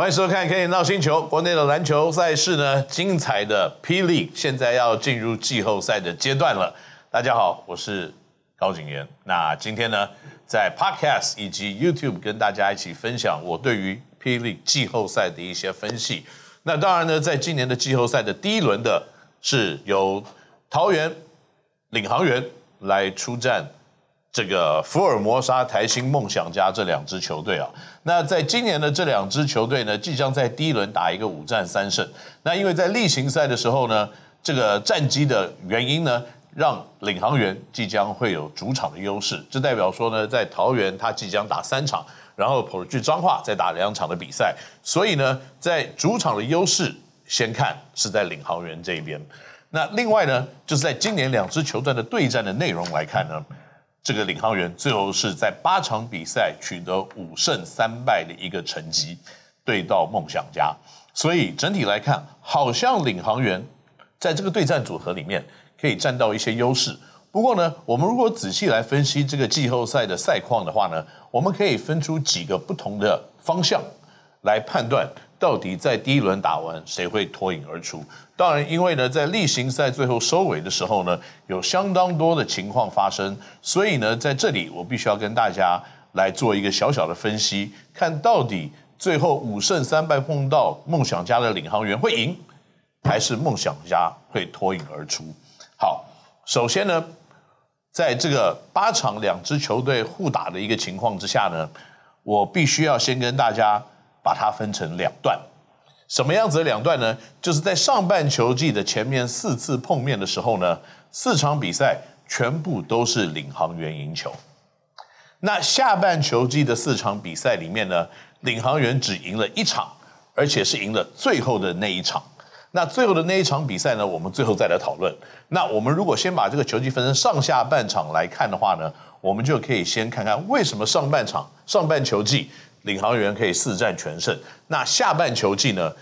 欢迎收看《看热闹星球》。国内的篮球赛事呢，精彩的霹雳，现在要进入季后赛的阶段了。大家好，我是高景炎。那今天呢，在 Podcast 以及 YouTube 跟大家一起分享我对于霹雳季后赛的一些分析。那当然呢，在今年的季后赛的第一轮的是由桃园领航员来出战。这个福尔摩沙台新梦想家这两支球队啊，那在今年的这两支球队呢，即将在第一轮打一个五战三胜。那因为在例行赛的时候呢，这个战绩的原因呢，让领航员即将会有主场的优势。这代表说呢，在桃园他即将打三场，然后跑去彰化再打两场的比赛。所以呢，在主场的优势先看是在领航员这边。那另外呢，就是在今年两支球队的对战的内容来看呢。这个领航员最后是在八场比赛取得五胜三败的一个成绩，对到梦想家，所以整体来看，好像领航员在这个对战组合里面可以占到一些优势。不过呢，我们如果仔细来分析这个季后赛的赛况的话呢，我们可以分出几个不同的方向来判断。到底在第一轮打完谁会脱颖而出？当然，因为呢，在例行赛最后收尾的时候呢，有相当多的情况发生，所以呢，在这里我必须要跟大家来做一个小小的分析，看到底最后五胜三败碰到梦想家的领航员会赢，还是梦想家会脱颖而出？好，首先呢，在这个八场两支球队互打的一个情况之下呢，我必须要先跟大家。把它分成两段，什么样子的两段呢？就是在上半球季的前面四次碰面的时候呢，四场比赛全部都是领航员赢球。那下半球季的四场比赛里面呢，领航员只赢了一场，而且是赢了最后的那一场。那最后的那一场比赛呢，我们最后再来讨论。那我们如果先把这个球季分成上下半场来看的话呢，我们就可以先看看为什么上半场上半球季。领航员可以四战全胜，那下半球季呢？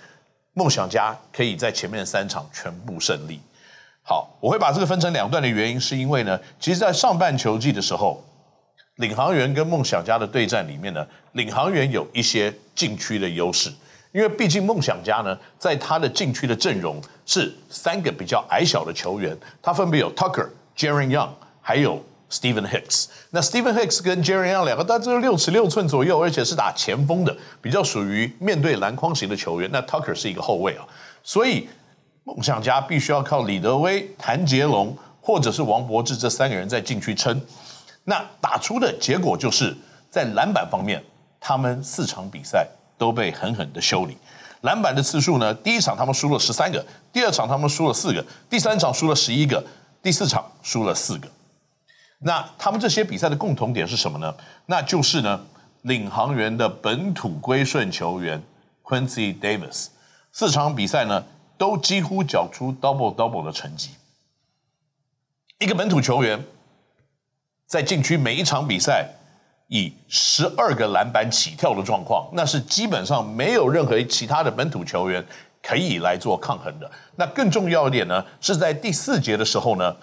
梦想家可以在前面三场全部胜利。好，我会把这个分成两段的原因，是因为呢，其实，在上半球季的时候，领航员跟梦想家的对战里面呢，领航员有一些禁区的优势，因为毕竟梦想家呢，在他的禁区的阵容是三个比较矮小的球员，他分别有 Tucker、Jaren Young，还有。Stephen Hicks，那 Stephen Hicks 跟 Jaren Young 两个，大概是六尺六寸左右，而且是打前锋的，比较属于面对篮筐型的球员。那 Tucker 是一个后卫啊，所以梦想家必须要靠李德威、谭杰龙或者是王柏志这三个人在禁区撑。那打出的结果就是在篮板方面，他们四场比赛都被狠狠的修理。篮板的次数呢，第一场他们输了十三个，第二场他们输了四个，第三场输了十一个，第四场输了四个。那他们这些比赛的共同点是什么呢？那就是呢，领航员的本土归顺球员 Quincy Davis，四场比赛呢都几乎缴出 double double 的成绩。一个本土球员在禁区每一场比赛以十二个篮板起跳的状况，那是基本上没有任何其他的本土球员可以来做抗衡的。那更重要一点呢，是在第四节的时候呢。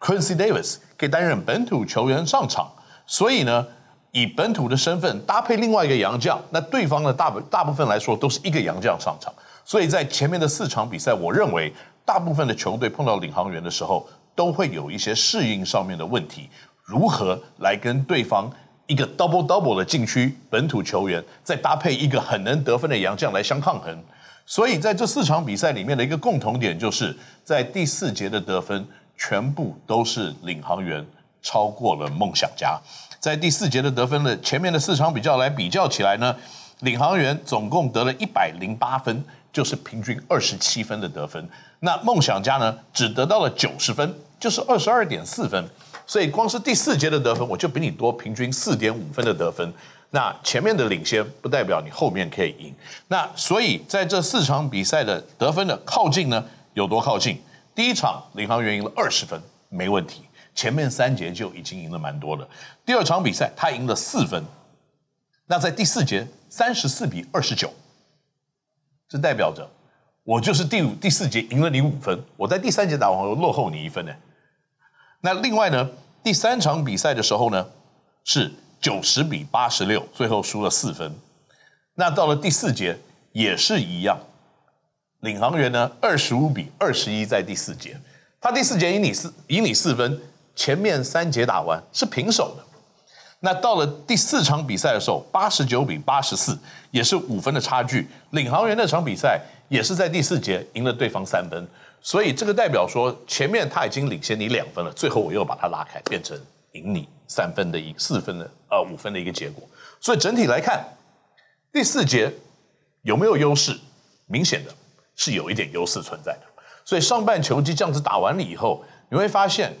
Quincy Davis 可以担任本土球员上场，所以呢，以本土的身份搭配另外一个洋将，那对方的大大部分来说都是一个洋将上场，所以在前面的四场比赛，我认为大部分的球队碰到领航员的时候，都会有一些适应上面的问题，如何来跟对方一个 double double 的禁区本土球员，再搭配一个很能得分的洋将来相抗衡，所以在这四场比赛里面的一个共同点，就是在第四节的得分。全部都是领航员超过了梦想家，在第四节的得分的前面的四场比较来比较起来呢，领航员总共得了一百零八分，就是平均二十七分的得分。那梦想家呢，只得到了九十分，就是二十二点四分。所以光是第四节的得分，我就比你多平均四点五分的得分。那前面的领先不代表你后面可以赢。那所以在这四场比赛的得分的靠近呢，有多靠近？第一场领航员赢了二十分，没问题。前面三节就已经赢了蛮多了。第二场比赛他赢了四分，那在第四节三十四比二十九，这代表着我就是第五、第四节赢了你五分，我在第三节打完我落后你一分呢。那另外呢，第三场比赛的时候呢是九十比八十六，最后输了四分。那到了第四节也是一样，领航员呢二十五比二十一在第四节，他第四节赢你四赢你四分，前面三节打完是平手的。那到了第四场比赛的时候，八十九比八十四，也是五分的差距。领航员那场比赛也是在第四节赢了对方三分，所以这个代表说前面他已经领先你两分了，最后我又把他拉开，变成赢你三分的一四分的呃五分的一个结果。所以整体来看，第四节有没有优势？明显的是有一点优势存在的。所以上半球季这样子打完了以后，你会发现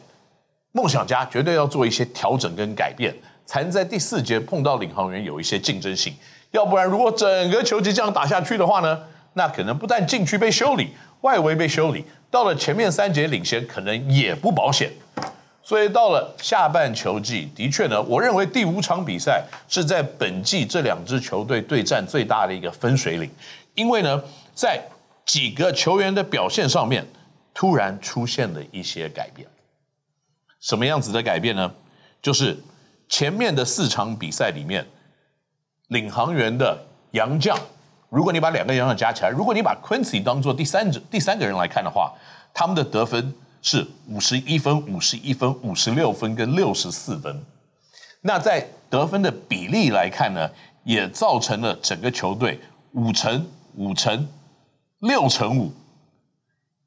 梦想家绝对要做一些调整跟改变。才能在第四节碰到领航员有一些竞争性，要不然如果整个球季这样打下去的话呢，那可能不但禁区被修理，外围被修理，到了前面三节领先可能也不保险。所以到了下半球季，的确呢，我认为第五场比赛是在本季这两支球队对战最大的一个分水岭，因为呢，在几个球员的表现上面突然出现了一些改变。什么样子的改变呢？就是。前面的四场比赛里面，领航员的杨将，如果你把两个杨将加起来，如果你把 Quincy 当做第三者、第三个人来看的话，他们的得分是五十一分、五十一分、五十六分跟六十四分。那在得分的比例来看呢，也造成了整个球队五成、五成、六成五，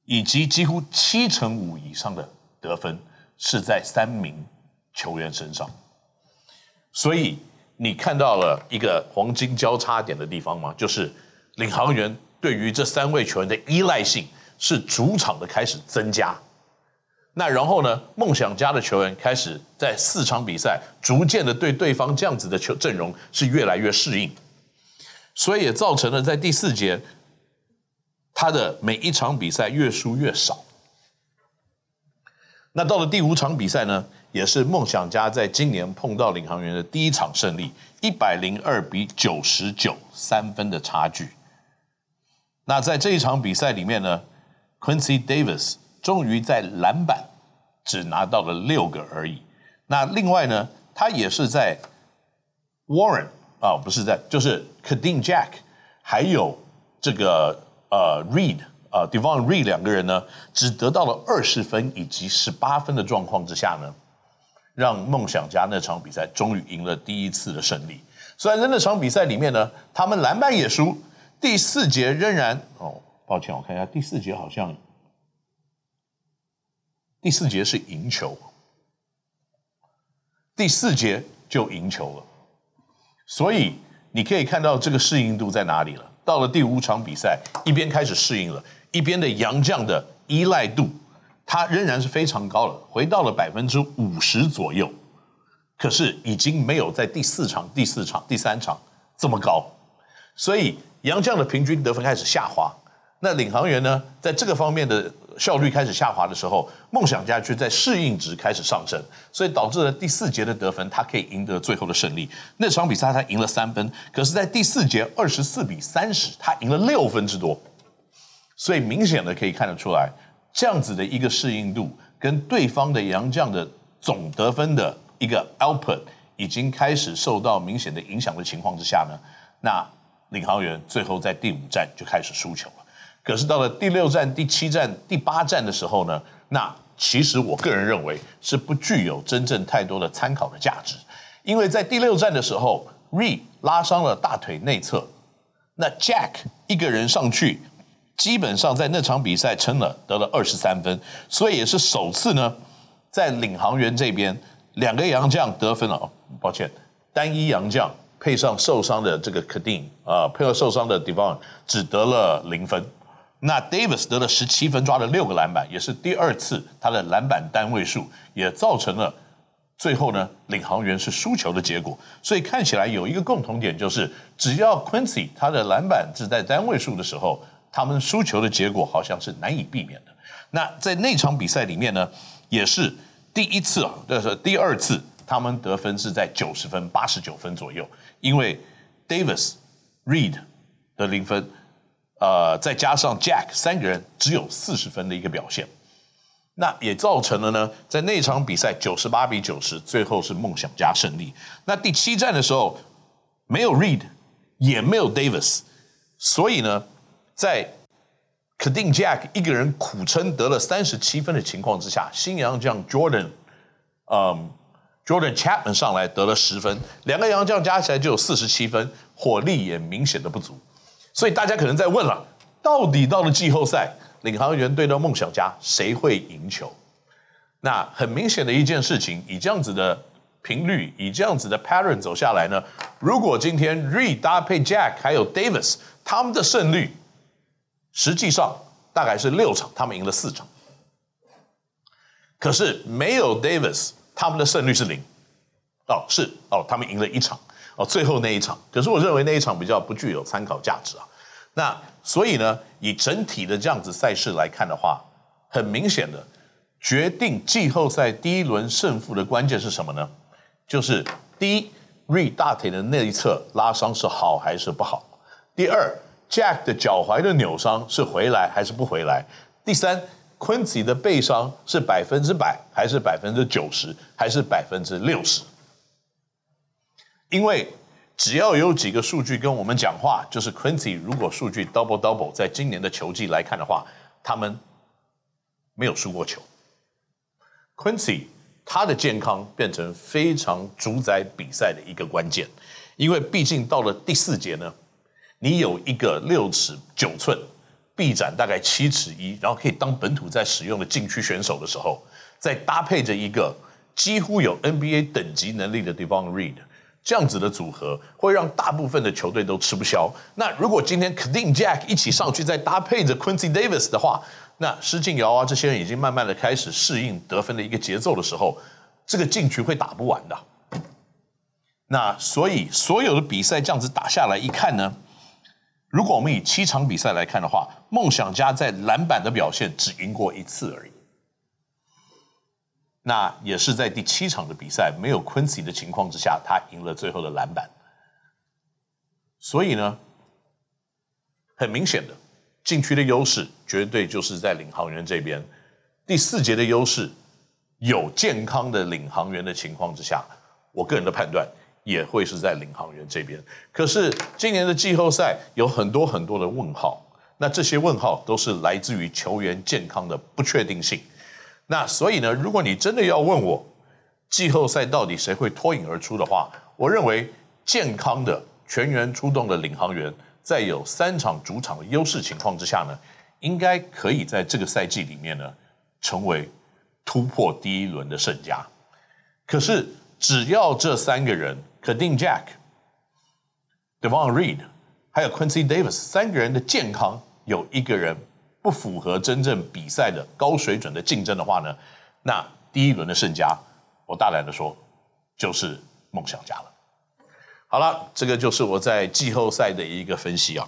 以及几乎七成五以上的得分是在三名球员身上。所以你看到了一个黄金交叉点的地方吗？就是领航员对于这三位球员的依赖性是主场的开始增加。那然后呢，梦想家的球员开始在四场比赛逐渐的对对方这样子的球阵容是越来越适应，所以也造成了在第四节他的每一场比赛越输越少。那到了第五场比赛呢？也是梦想家在今年碰到领航员的第一场胜利，一百零二比九十九，三分的差距。那在这一场比赛里面呢，Quincy Davis 终于在篮板只拿到了六个而已。那另外呢，他也是在 Warren 啊，不是在，就是 Kadeem Jack，还有这个呃 Reed 啊 Devon Reed 两个人呢，只得到了二十分以及十八分的状况之下呢。让梦想家那场比赛终于赢了第一次的胜利。虽然在那场比赛里面呢，他们篮板也输，第四节仍然哦，抱歉，我看一下第四节好像第四节是赢球，第四节就赢球了。所以你可以看到这个适应度在哪里了。到了第五场比赛，一边开始适应了，一边的杨将的依赖度。他仍然是非常高了，回到了百分之五十左右，可是已经没有在第四场、第四场、第三场这么高，所以杨将的平均得分开始下滑。那领航员呢，在这个方面的效率开始下滑的时候，梦想家却在适应值开始上升，所以导致了第四节的得分，他可以赢得最后的胜利。那场比赛他赢了三分，可是，在第四节二十四比三十，他赢了六分之多，所以明显的可以看得出来。这样子的一个适应度，跟对方的洋将的总得分的一个 output 已经开始受到明显的影响的情况之下呢，那领航员最后在第五站就开始输球了。可是到了第六站、第七站、第八站的时候呢，那其实我个人认为是不具有真正太多的参考的价值，因为在第六站的时候，Re 拉伤了大腿内侧，那 Jack 一个人上去。基本上在那场比赛撑了，得了二十三分，所以也是首次呢，在领航员这边两个洋将得分了。哦，抱歉，单一洋将配上受伤的这个 Kadeem 啊，配合受伤的 Devon 只得了零分。那 Davis 得了十七分，抓了六个篮板，也是第二次他的篮板单位数，也造成了最后呢领航员是输球的结果。所以看起来有一个共同点，就是只要 Quincy 他的篮板只在单位数的时候。他们输球的结果好像是难以避免的。那在那场比赛里面呢，也是第一次啊，就是第二次，他们得分是在九十分、八十九分左右，因为 Davis、Reed 的零分，呃，再加上 Jack 三个人只有四十分的一个表现，那也造成了呢，在那场比赛九十八比九十，最后是梦想家胜利。那第七战的时候，没有 Reed，也没有 Davis。所以呢，在肯定 Jack 一个人苦撑得了三十七分的情况之下，新洋将 Jordan，嗯，Jordan Chapman 上来得了十分，两个洋将加起来就有四十七分，火力也明显的不足。所以大家可能在问了，到底到了季后赛，领航员对到梦想家，谁会赢球？那很明显的一件事情，以这样子的频率，以这样子的 pattern 走下来呢，如果今天 Re 搭配 Jack 还有 Davis，他们的胜率实际上大概是六场，他们赢了四场。可是没有 Davis，他们的胜率是零。哦，是哦，他们赢了一场哦，最后那一场。可是我认为那一场比较不具有参考价值啊。那所以呢，以整体的这样子赛事来看的话，很明显的。决定季后赛第一轮胜负的关键是什么呢？就是第一，Reed 大腿的那一侧拉伤是好还是不好？第二，Jack 的脚踝的扭伤是回来还是不回来？第三，Quincy 的背伤是百分之百还是百分之九十还是百分之六十？因为只要有几个数据跟我们讲话，就是 Quincy 如果数据 double double，在今年的球季来看的话，他们没有输过球。Quincy，他的健康变成非常主宰比赛的一个关键，因为毕竟到了第四节呢，你有一个六尺九寸、臂展大概七尺一，然后可以当本土在使用的禁区选手的时候，再搭配着一个几乎有 NBA 等级能力的 Devon Reed，这样子的组合会让大部分的球队都吃不消。那如果今天 Kareem Jack 一起上去，再搭配着 Quincy Davis 的话，那施晋尧啊，这些人已经慢慢的开始适应得分的一个节奏的时候，这个禁区会打不完的。那所以所有的比赛这样子打下来一看呢，如果我们以七场比赛来看的话，梦想家在篮板的表现只赢过一次而已。那也是在第七场的比赛没有 Quincy 的情况之下，他赢了最后的篮板。所以呢，很明显的。禁区的优势绝对就是在领航员这边，第四节的优势有健康的领航员的情况之下，我个人的判断也会是在领航员这边。可是今年的季后赛有很多很多的问号，那这些问号都是来自于球员健康的不确定性。那所以呢，如果你真的要问我季后赛到底谁会脱颖而出的话，我认为健康的全员出动的领航员。在有三场主场的优势情况之下呢，应该可以在这个赛季里面呢，成为突破第一轮的胜家。可是只要这三个人，Kareem Jack、Devon Reed，还有 Quincy Davis 三个人的健康有一个人不符合真正比赛的高水准的竞争的话呢，那第一轮的胜家，我大胆的说，就是梦想家了。好了，这个就是我在季后赛的一个分析啊。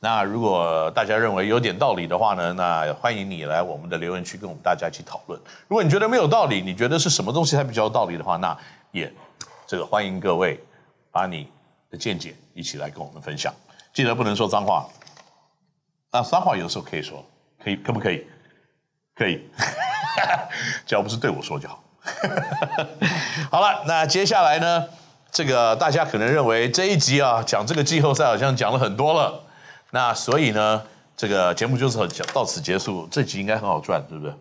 那如果大家认为有点道理的话呢，那欢迎你来我们的留言区跟我们大家一起讨论。如果你觉得没有道理，你觉得是什么东西才比较有道理的话，那也这个欢迎各位把你的见解一起来跟我们分享。记得不能说脏话。那脏话有时候可以说，可以可不可以？可以，只要不是对我说就好。好了，那接下来呢？这个大家可能认为这一集啊讲这个季后赛好像讲了很多了，那所以呢，这个节目就是讲到此结束。这集应该很好赚，对不对？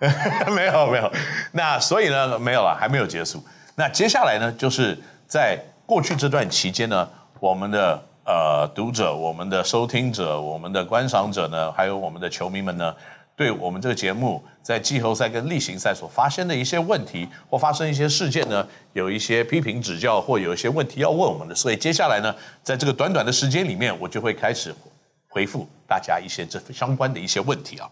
没有没有，那所以呢没有了，还没有结束。那接下来呢，就是在过去这段期间呢，我们的呃读者、我们的收听者、我们的观赏者呢，还有我们的球迷们呢。对我们这个节目在季后赛跟例行赛所发生的一些问题或发生一些事件呢，有一些批评指教或有一些问题要问我们的，所以接下来呢，在这个短短的时间里面，我就会开始回复大家一些这相关的一些问题啊。